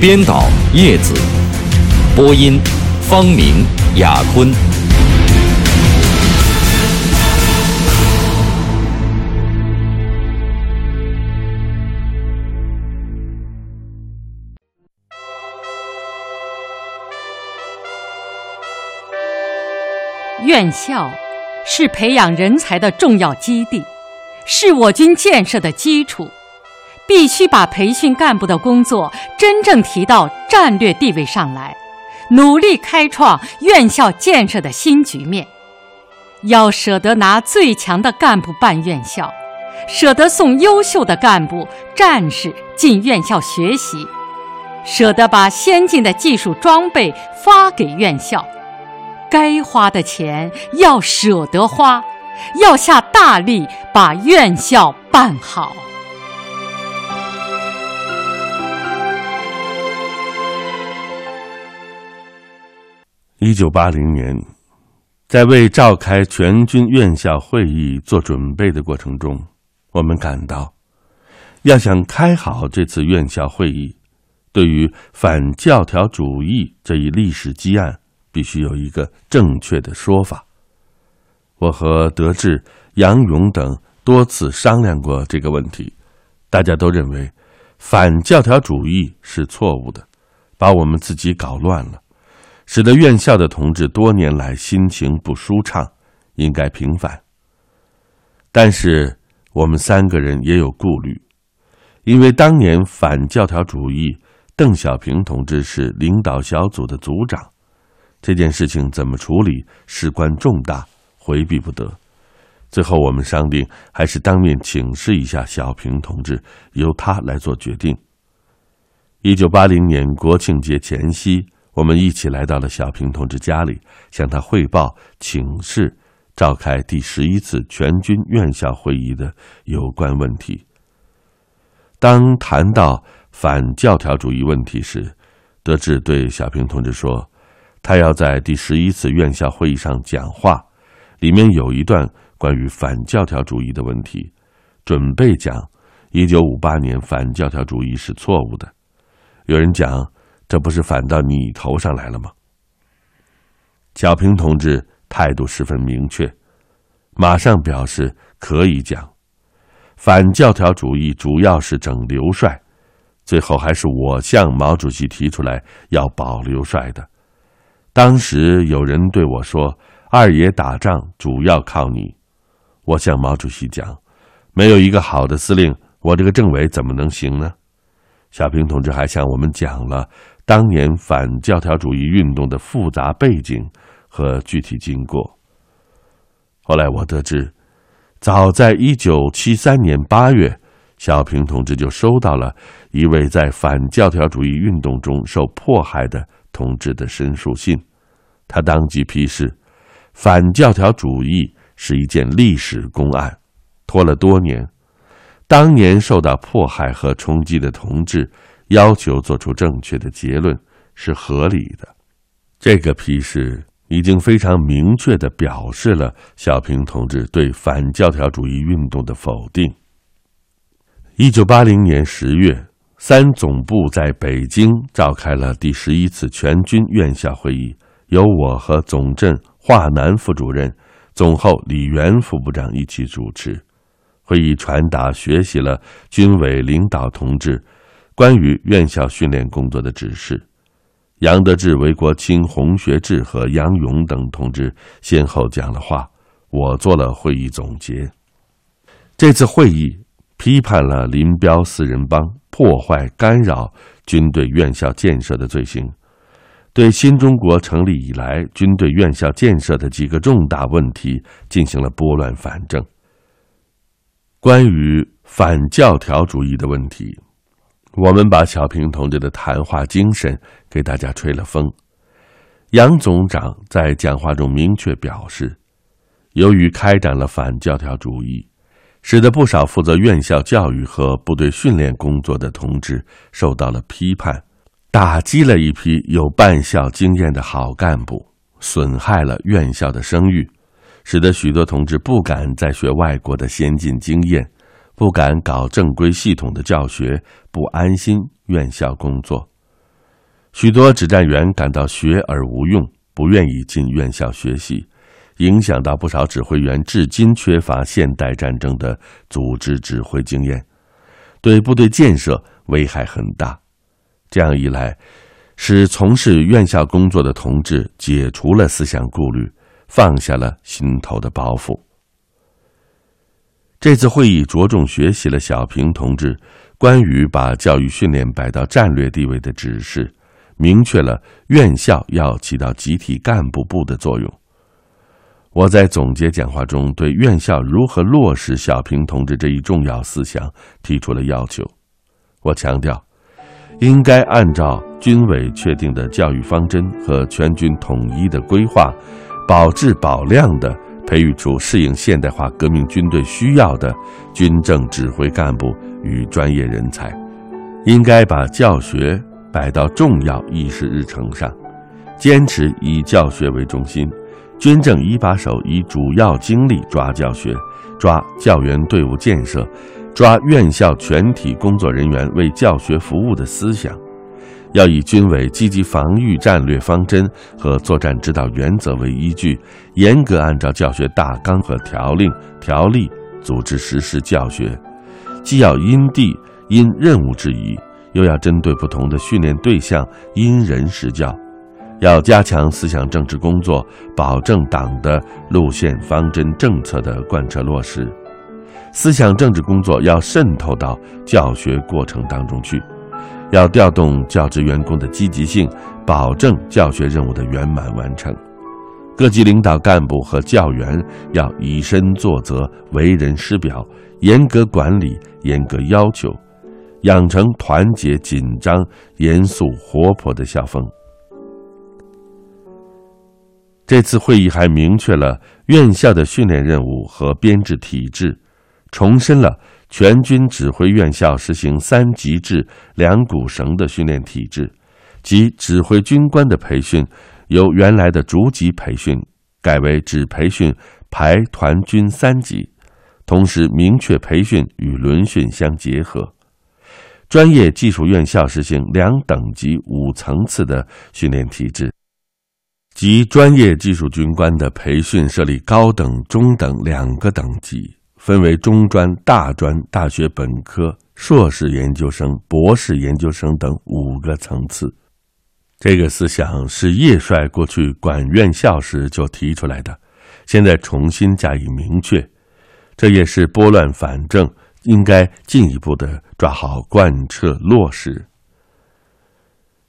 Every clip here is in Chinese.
编导叶子，播音方明、雅坤。院校是培养人才的重要基地，是我军建设的基础。必须把培训干部的工作真正提到战略地位上来，努力开创院校建设的新局面。要舍得拿最强的干部办院校，舍得送优秀的干部、战士进院校学习，舍得把先进的技术装备发给院校。该花的钱要舍得花，要下大力把院校办好。一九八零年，在为召开全军院校会议做准备的过程中，我们感到，要想开好这次院校会议，对于反教条主义这一历史积案，必须有一个正确的说法。我和德智、杨勇等多次商量过这个问题，大家都认为，反教条主义是错误的，把我们自己搞乱了。使得院校的同志多年来心情不舒畅，应该平反。但是我们三个人也有顾虑，因为当年反教条主义，邓小平同志是领导小组的组长，这件事情怎么处理事关重大，回避不得。最后我们商定，还是当面请示一下小平同志，由他来做决定。一九八零年国庆节前夕。我们一起来到了小平同志家里，向他汇报请示召开第十一次全军院校会议的有关问题。当谈到反教条主义问题时，德智对小平同志说：“他要在第十一次院校会议上讲话，里面有一段关于反教条主义的问题，准备讲一九五八年反教条主义是错误的。”有人讲。这不是反到你头上来了吗？小平同志态度十分明确，马上表示可以讲。反教条主义主要是整刘帅，最后还是我向毛主席提出来要保刘帅的。当时有人对我说：“二爷打仗主要靠你。”我向毛主席讲：“没有一个好的司令，我这个政委怎么能行呢？”小平同志还向我们讲了。当年反教条主义运动的复杂背景和具体经过。后来我得知，早在一九七三年八月，小平同志就收到了一位在反教条主义运动中受迫害的同志的申诉信。他当即批示，反教条主义是一件历史公案，拖了多年，当年受到迫害和冲击的同志。要求做出正确的结论是合理的。这个批示已经非常明确的表示了小平同志对反教条主义运动的否定。一九八零年十月，三总部在北京召开了第十一次全军院校会议，由我和总政华南副主任、总后李元副部长一起主持。会议传达学习了军委领导同志。关于院校训练工作的指示，杨德志、韦国清、洪学智和杨勇等同志先后讲了话，我做了会议总结。这次会议批判了林彪四人帮破坏、干扰军队院校建设的罪行，对新中国成立以来军队院校建设的几个重大问题进行了拨乱反正。关于反教条主义的问题。我们把小平同志的谈话精神给大家吹了风。杨总长在讲话中明确表示，由于开展了反教条主义，使得不少负责院校教育和部队训练工作的同志受到了批判，打击了一批有办校经验的好干部，损害了院校的声誉，使得许多同志不敢再学外国的先进经验，不敢搞正规系统的教学，不安心院校工作。许多指战员感到学而无用，不愿意进院校学习，影响到不少指挥员，至今缺乏现代战争的组织指挥经验，对部队建设危害很大。这样一来，使从事院校工作的同志解除了思想顾虑，放下了心头的包袱。这次会议着重学习了小平同志关于把教育训练摆到战略地位的指示。明确了院校要起到集体干部部的作用。我在总结讲话中，对院校如何落实小平同志这一重要思想提出了要求。我强调，应该按照军委确定的教育方针和全军统一的规划，保质保量的培育出适应现代化革命军队需要的军政指挥干部与专业人才。应该把教学。摆到重要议事日程上，坚持以教学为中心，军政一把手以主要精力抓教学，抓教员队伍建设，抓院校全体工作人员为教学服务的思想，要以军委积极防御战略方针和作战指导原则为依据，严格按照教学大纲和条令条例组织实施教学，既要因地因任务制宜。又要针对不同的训练对象因人施教，要加强思想政治工作，保证党的路线方针政策的贯彻落实。思想政治工作要渗透到教学过程当中去，要调动教职员工的积极性，保证教学任务的圆满完成。各级领导干部和教员要以身作则，为人师表，严格管理，严格要求。养成团结、紧张、严肃、活泼的校风。这次会议还明确了院校的训练任务和编制体制，重申了全军指挥院校实行三级制两股绳的训练体制，即指挥军官的培训由原来的逐级培训改为只培训排团军三级，同时明确培训与轮训相结合。专业技术院校实行两等级五层次的训练体制，即专业技术军官的培训设立高等、中等两个等级，分为中专、大专、大学本科、硕士研究生、博士研究生等五个层次。这个思想是叶帅过去管院校时就提出来的，现在重新加以明确，这也是拨乱反正。应该进一步的抓好贯彻落实。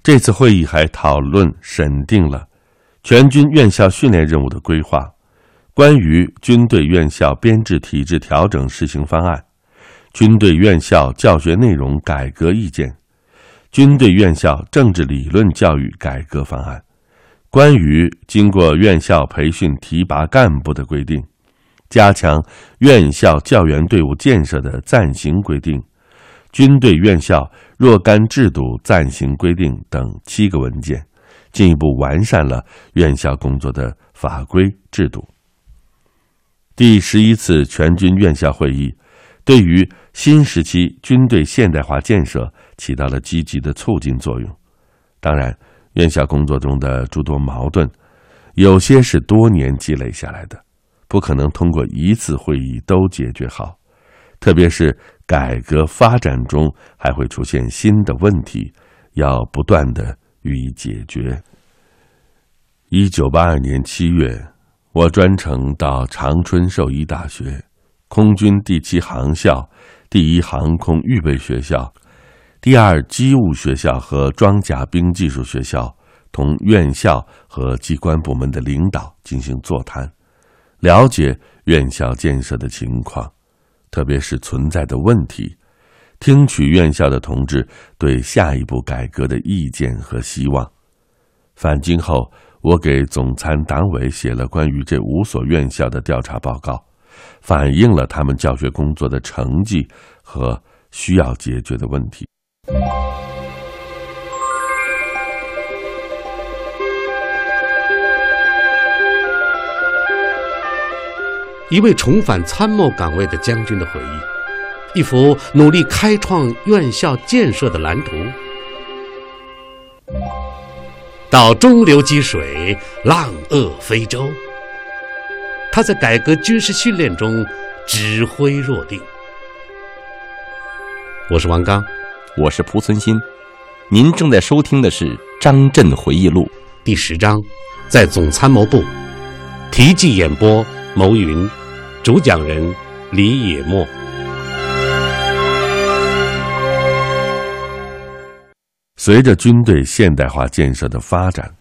这次会议还讨论审定了全军院校训练任务的规划、关于军队院校编制体制调整实行方案、军队院校教学内容改革意见、军队院校政治理论教育改革方案、关于经过院校培训提拔干部的规定。加强院校教员队伍建设的暂行规定、军队院校若干制度暂行规定等七个文件，进一步完善了院校工作的法规制度。第十一次全军院校会议对于新时期军队现代化建设起到了积极的促进作用。当然，院校工作中的诸多矛盾，有些是多年积累下来的。不可能通过一次会议都解决好，特别是改革发展中还会出现新的问题，要不断的予以解决。一九八二年七月，我专程到长春兽医大学、空军第七航校、第一航空预备学校、第二机务学校和装甲兵技术学校，同院校和机关部门的领导进行座谈。了解院校建设的情况，特别是存在的问题，听取院校的同志对下一步改革的意见和希望。返京后，我给总参党委写了关于这五所院校的调查报告，反映了他们教学工作的成绩和需要解决的问题。一位重返参谋岗位的将军的回忆，一幅努力开创院校建设的蓝图。到中流击水，浪遏飞舟。他在改革军事训练中指挥若定。我是王刚，我是蒲存昕，您正在收听的是《张震回忆录》第十章，在总参谋部。题记演播：牟云。主讲人李野墨。随着军队现代化建设的发展，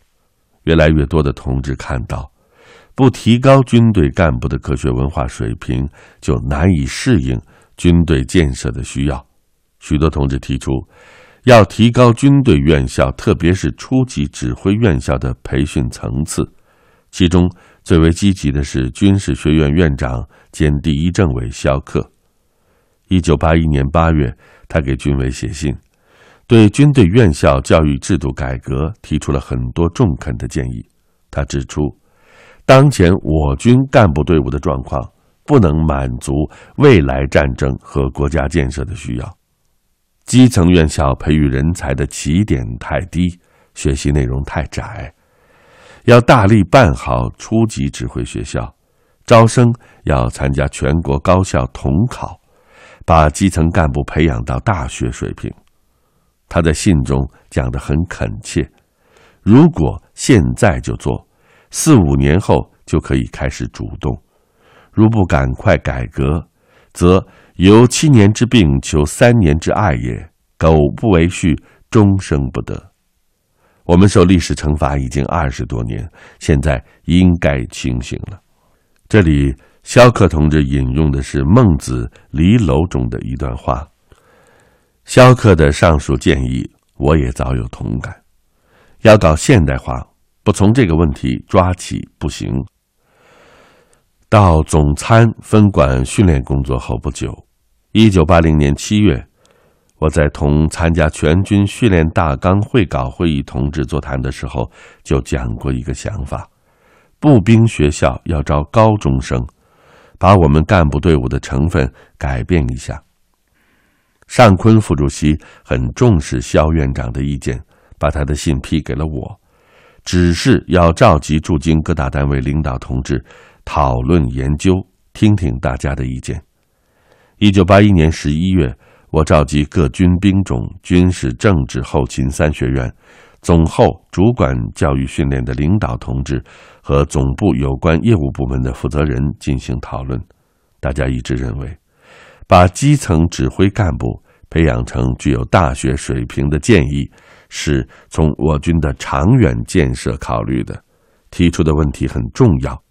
越来越多的同志看到，不提高军队干部的科学文化水平，就难以适应军队建设的需要。许多同志提出，要提高军队院校，特别是初级指挥院校的培训层次，其中。最为积极的是军事学院院长兼第一政委肖克。一九八一年八月，他给军委写信，对军队院校教育制度改革提出了很多中肯的建议。他指出，当前我军干部队伍的状况不能满足未来战争和国家建设的需要，基层院校培育人才的起点太低，学习内容太窄。要大力办好初级指挥学校，招生要参加全国高校统考，把基层干部培养到大学水平。他在信中讲得很恳切：如果现在就做，四五年后就可以开始主动；如不赶快改革，则由七年之病求三年之艾也，苟不为序，终生不得。我们受历史惩罚已经二十多年，现在应该清醒了。这里，肖克同志引用的是《孟子·离楼》中的一段话。肖克的上述建议，我也早有同感。要搞现代化，不从这个问题抓起不行。到总参分管训练工作后不久，一九八零年七月。我在同参加全军训练大纲会稿会议同志座谈的时候，就讲过一个想法：步兵学校要招高中生，把我们干部队伍的成分改变一下。尚昆副主席很重视肖院长的意见，把他的信批给了我，指示要召集驻京各大单位领导同志讨论研究，听听大家的意见。一九八一年十一月。我召集各军兵种、军事、政治、后勤三学院总后主管教育训练的领导同志和总部有关业务部门的负责人进行讨论。大家一致认为，把基层指挥干部培养成具有大学水平的建议，是从我军的长远建设考虑的。提出的问题很重要，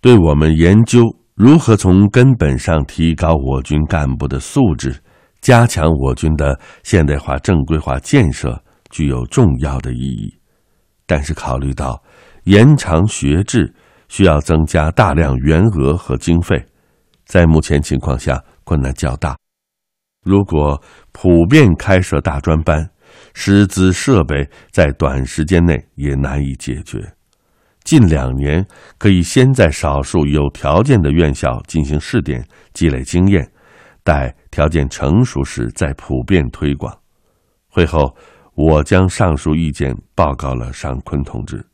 对我们研究如何从根本上提高我军干部的素质。加强我军的现代化正规化建设具有重要的意义，但是考虑到延长学制需要增加大量员额和经费，在目前情况下困难较大。如果普遍开设大专班，师资设备在短时间内也难以解决。近两年可以先在少数有条件的院校进行试点，积累经验。待条件成熟时再普遍推广。会后，我将上述意见报告了尚昆同志。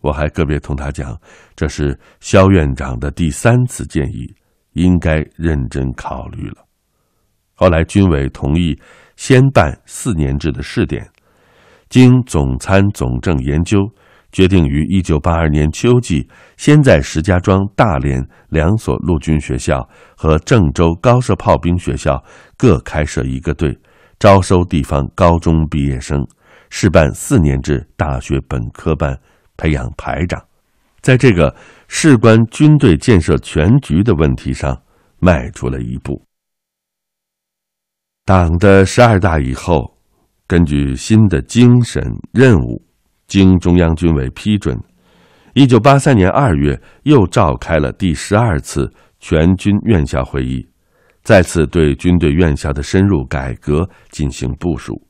我还个别同他讲，这是肖院长的第三次建议，应该认真考虑了。后来军委同意先办四年制的试点，经总参总政研究。决定于一九八二年秋季，先在石家庄、大连两所陆军学校和郑州高射炮兵学校各开设一个队，招收地方高中毕业生，试办四年制大学本科班，培养排长。在这个事关军队建设全局的问题上，迈出了一步。党的十二大以后，根据新的精神任务，经中央军委批准，一九八三年二月又召开了第十二次全军院校会议，再次对军队院校的深入改革进行部署。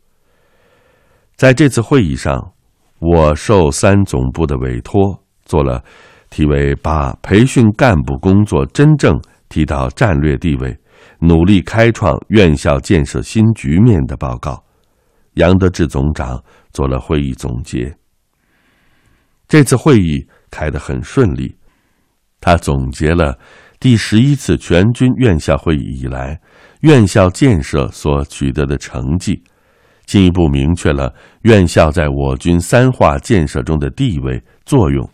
在这次会议上，我受三总部的委托，做了题为“把培训干部工作真正提到战略地位”。努力开创院校建设新局面的报告，杨德志总长做了会议总结。这次会议开得很顺利，他总结了第十一次全军院校会议以来院校建设所取得的成绩，进一步明确了院校在我军三化建设中的地位作用，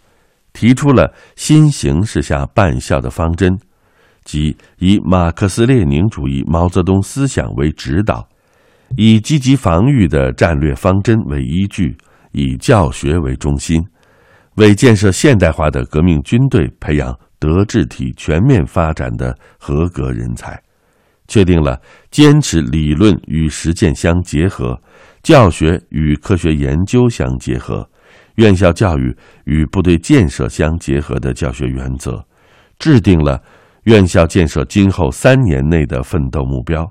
提出了新形势下办校的方针。即以马克思列宁主义毛泽东思想为指导，以积极防御的战略方针为依据，以教学为中心，为建设现代化的革命军队培养德智体全面发展的合格人才，确定了坚持理论与实践相结合，教学与科学研究相结合，院校教育与部队建设相结合的教学原则，制定了。院校建设今后三年内的奋斗目标，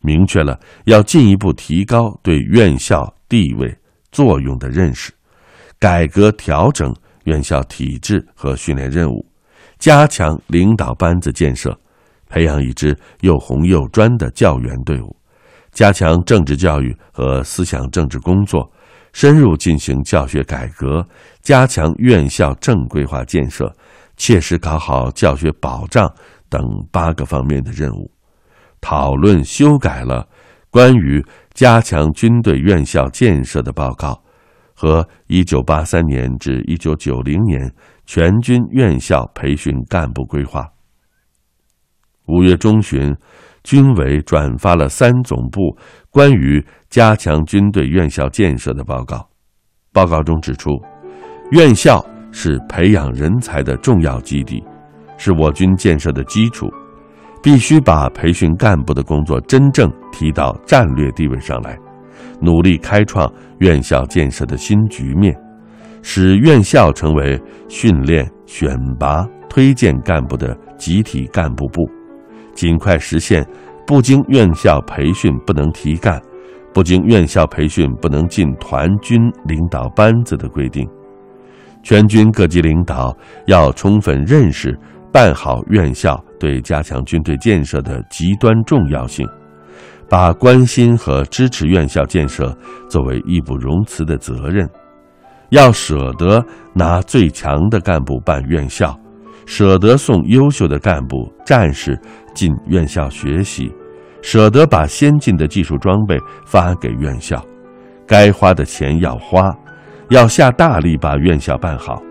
明确了要进一步提高对院校地位作用的认识，改革调整院校体制和训练任务，加强领导班子建设，培养一支又红又专的教员队伍，加强政治教育和思想政治工作，深入进行教学改革，加强院校正规化建设，切实搞好教学保障。等八个方面的任务，讨论修改了关于加强军队院校建设的报告和一九八三年至一九九零年全军院校培训干部规划。五月中旬，军委转发了三总部关于加强军队院校建设的报告。报告中指出，院校是培养人才的重要基地。是我军建设的基础，必须把培训干部的工作真正提到战略地位上来，努力开创院校建设的新局面，使院校成为训练、选拔、推荐干部的集体干部部，尽快实现不经院校培训不能提干，不经院校培训不能进团军领导班子的规定。全军各级领导要充分认识。办好院校对加强军队建设的极端重要性，把关心和支持院校建设作为义不容辞的责任，要舍得拿最强的干部办院校，舍得送优秀的干部战士进院校学习，舍得把先进的技术装备发给院校，该花的钱要花，要下大力把院校办好。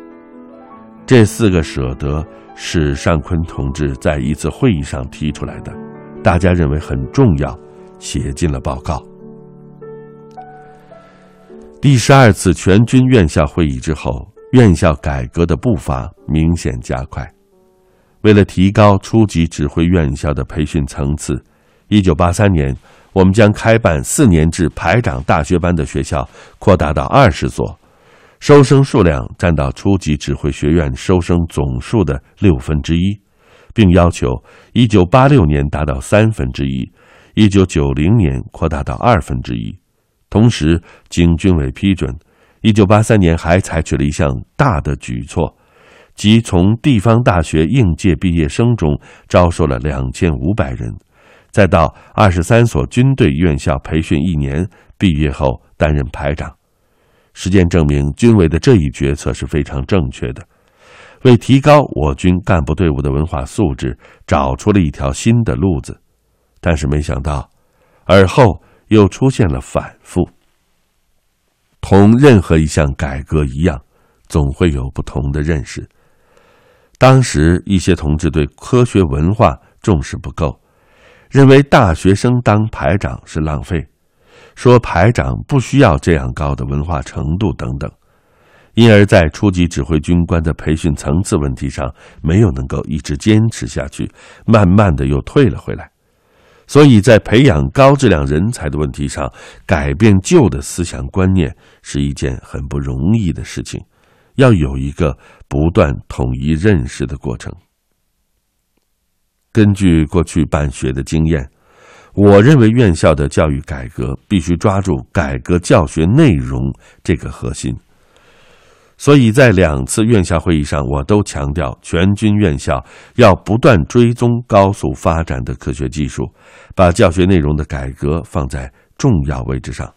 这四个舍得。是尚昆同志在一次会议上提出来的，大家认为很重要，写进了报告。第十二次全军院校会议之后，院校改革的步伐明显加快。为了提高初级指挥院校的培训层次，一九八三年，我们将开办四年制排长大学班的学校扩大到二十所。收生数量占到初级指挥学院收生总数的六分之一，并要求一九八六年达到三分之一，一九九零年扩大到二分之一。同时，经军委批准，一九八三年还采取了一项大的举措，即从地方大学应届毕业生中招收了两千五百人，再到二十三所军队院校培训一年，毕业后担任排长。实践证明，军委的这一决策是非常正确的，为提高我军干部队伍的文化素质找出了一条新的路子。但是没想到，而后又出现了反复。同任何一项改革一样，总会有不同的认识。当时一些同志对科学文化重视不够，认为大学生当排长是浪费。说排长不需要这样高的文化程度等等，因而，在初级指挥军官的培训层次问题上，没有能够一直坚持下去，慢慢的又退了回来。所以在培养高质量人才的问题上，改变旧的思想观念是一件很不容易的事情，要有一个不断统一认识的过程。根据过去办学的经验，我认为院校的教育改革必须抓住改革教学内容这个核心。所以在两次院校会议上，我都强调，全军院校要不断追踪高速发展的科学技术，把教学内容的改革放在重要位置上。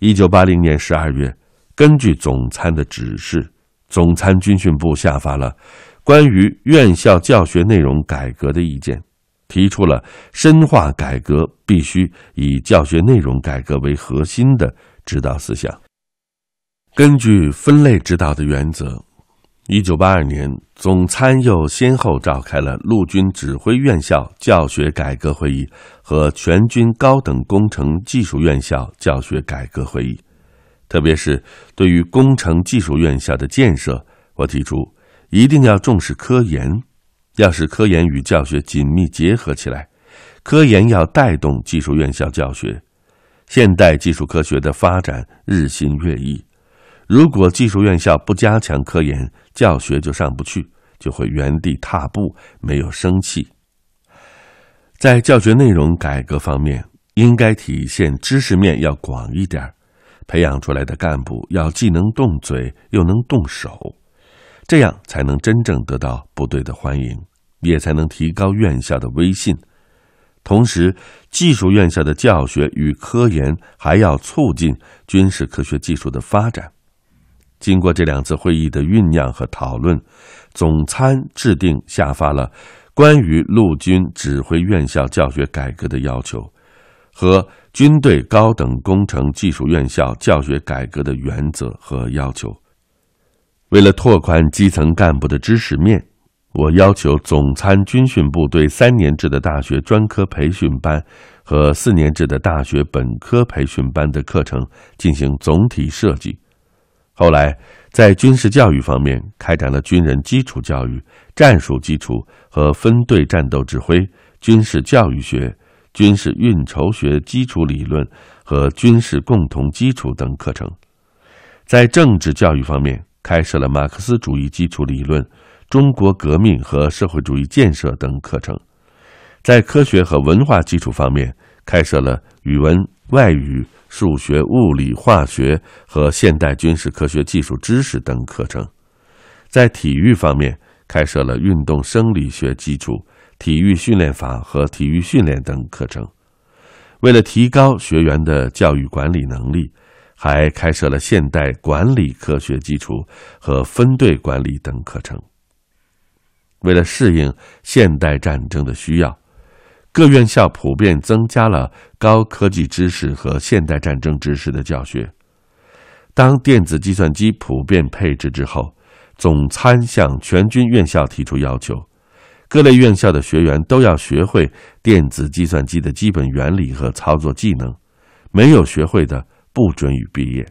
一九八零年十二月，根据总参的指示，总参军训部下发了关于院校教学内容改革的意见，提出了深化改革必须以教学内容改革为核心的指导思想。根据分类指导的原则，一九八二年，总参又先后召开了陆军指挥院校教学改革会议和全军高等工程技术院校教学改革会议。特别是对于工程技术院校的建设，我提出一定要重视科研，要使科研与教学紧密结合起来，科研要带动技术院校教学。现代技术科学的发展日新月异。如果技术院校不加强科研，教学就上不去，就会原地踏步，没有生气。在教学内容改革方面，应该体现知识面要广一点儿，培养出来的干部要既能动嘴又能动手，这样才能真正得到部队的欢迎，也才能提高院校的威信。同时，技术院校的教学与科研还要促进军事科学技术的发展。经过这两次会议的酝酿和讨论，总参制定下发了关于陆军指挥院校教学改革的要求和军队高等工程技术院校教学改革的原则和要求。为了拓宽基层干部的知识面，我要求总参军训部对三年制的大学专科培训班和四年制的大学本科培训班的课程进行总体设计。后来，在军事教育方面，开展了军人基础教育、战术基础和分队战斗指挥、军事教育学、军事运筹学基础理论和军事共同基础等课程；在政治教育方面，开设了马克思主义基础理论、中国革命和社会主义建设等课程；在科学和文化基础方面，开设了语文、外语。数学、物理、化学和现代军事科学技术知识等课程，在体育方面开设了运动生理学基础、体育训练法和体育训练等课程。为了提高学员的教育管理能力，还开设了现代管理科学基础和分队管理等课程。为了适应现代战争的需要。各院校普遍增加了高科技知识和现代战争知识的教学。当电子计算机普遍配置之后，总参向全军院校提出要求：各类院校的学员都要学会电子计算机的基本原理和操作技能，没有学会的不准予毕业。